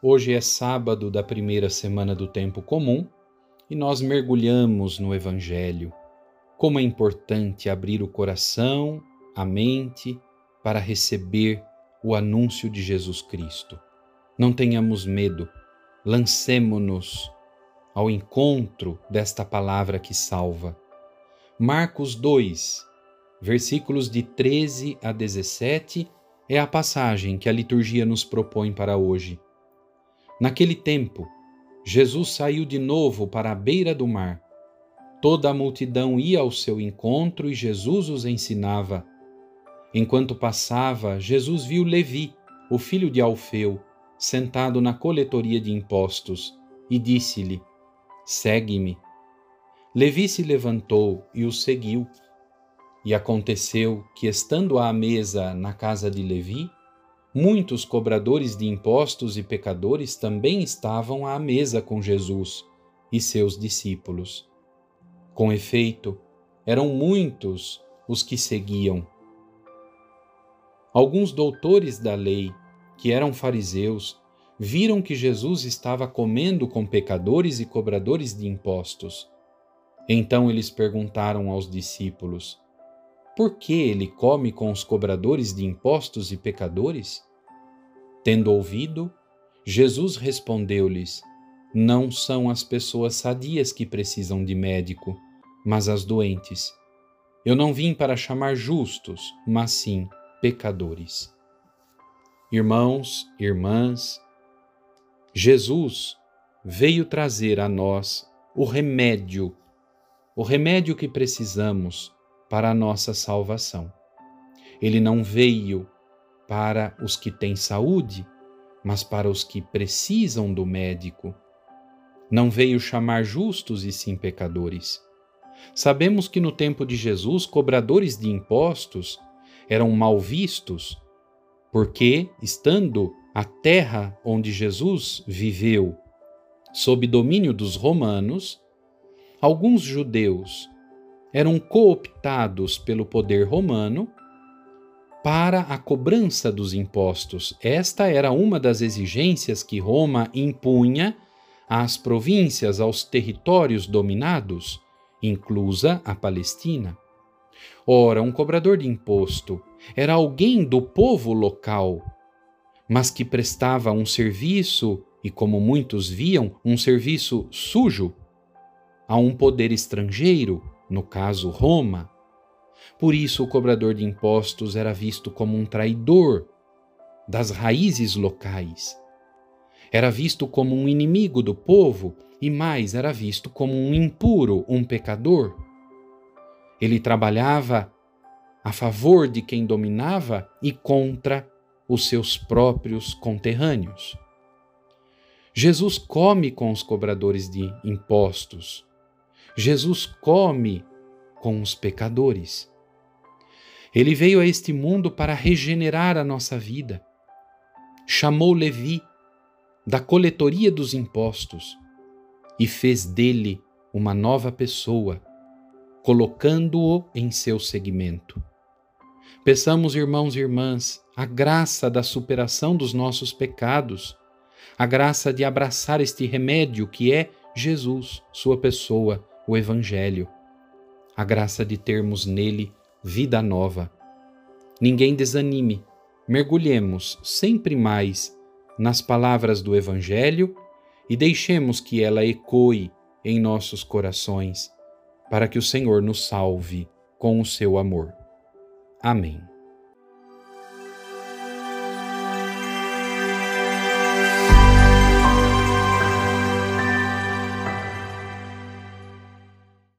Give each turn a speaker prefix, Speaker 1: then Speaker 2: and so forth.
Speaker 1: Hoje é sábado da primeira semana do tempo comum e nós mergulhamos no Evangelho. Como é importante abrir o coração, a mente, para receber o anúncio de Jesus Cristo. Não tenhamos medo, lancemo-nos ao encontro desta palavra que salva. Marcos 2, versículos de 13 a 17 é a passagem que a liturgia nos propõe para hoje. Naquele tempo, Jesus saiu de novo para a beira do mar. Toda a multidão ia ao seu encontro e Jesus os ensinava. Enquanto passava, Jesus viu Levi, o filho de Alfeu, sentado na coletoria de impostos, e disse-lhe: Segue-me. Levi se levantou e o seguiu. E aconteceu que, estando à mesa na casa de Levi, muitos cobradores de impostos e pecadores também estavam à mesa com Jesus e seus discípulos. Com efeito, eram muitos os que seguiam. Alguns doutores da lei, que eram fariseus, viram que Jesus estava comendo com pecadores e cobradores de impostos. Então eles perguntaram aos discípulos: por que ele come com os cobradores de impostos e pecadores? Tendo ouvido, Jesus respondeu-lhes: Não são as pessoas sadias que precisam de médico, mas as doentes. Eu não vim para chamar justos, mas sim pecadores. Irmãos, irmãs, Jesus veio trazer a nós o remédio, o remédio que precisamos para a nossa salvação. Ele não veio para os que têm saúde, mas para os que precisam do médico. Não veio chamar justos e sim pecadores. Sabemos que no tempo de Jesus, cobradores de impostos eram mal vistos, porque, estando a terra onde Jesus viveu sob domínio dos romanos, alguns judeus eram cooptados pelo poder romano para a cobrança dos impostos. Esta era uma das exigências que Roma impunha às províncias, aos territórios dominados, inclusa a Palestina. Ora, um cobrador de imposto era alguém do povo local, mas que prestava um serviço, e como muitos viam, um serviço sujo, a um poder estrangeiro no caso Roma. Por isso, o cobrador de impostos era visto como um traidor das raízes locais. Era visto como um inimigo do povo e mais era visto como um impuro, um pecador. Ele trabalhava a favor de quem dominava e contra os seus próprios conterrâneos. Jesus come com os cobradores de impostos, Jesus come com os pecadores. Ele veio a este mundo para regenerar a nossa vida. Chamou Levi da coletoria dos impostos e fez dele uma nova pessoa, colocando-o em seu segmento. Peçamos, irmãos e irmãs, a graça da superação dos nossos pecados, a graça de abraçar este remédio que é Jesus, sua pessoa, o Evangelho, a graça de termos nele vida nova. Ninguém desanime, mergulhemos sempre mais nas palavras do Evangelho e deixemos que ela ecoe em nossos corações, para que o Senhor nos salve com o seu amor. Amém.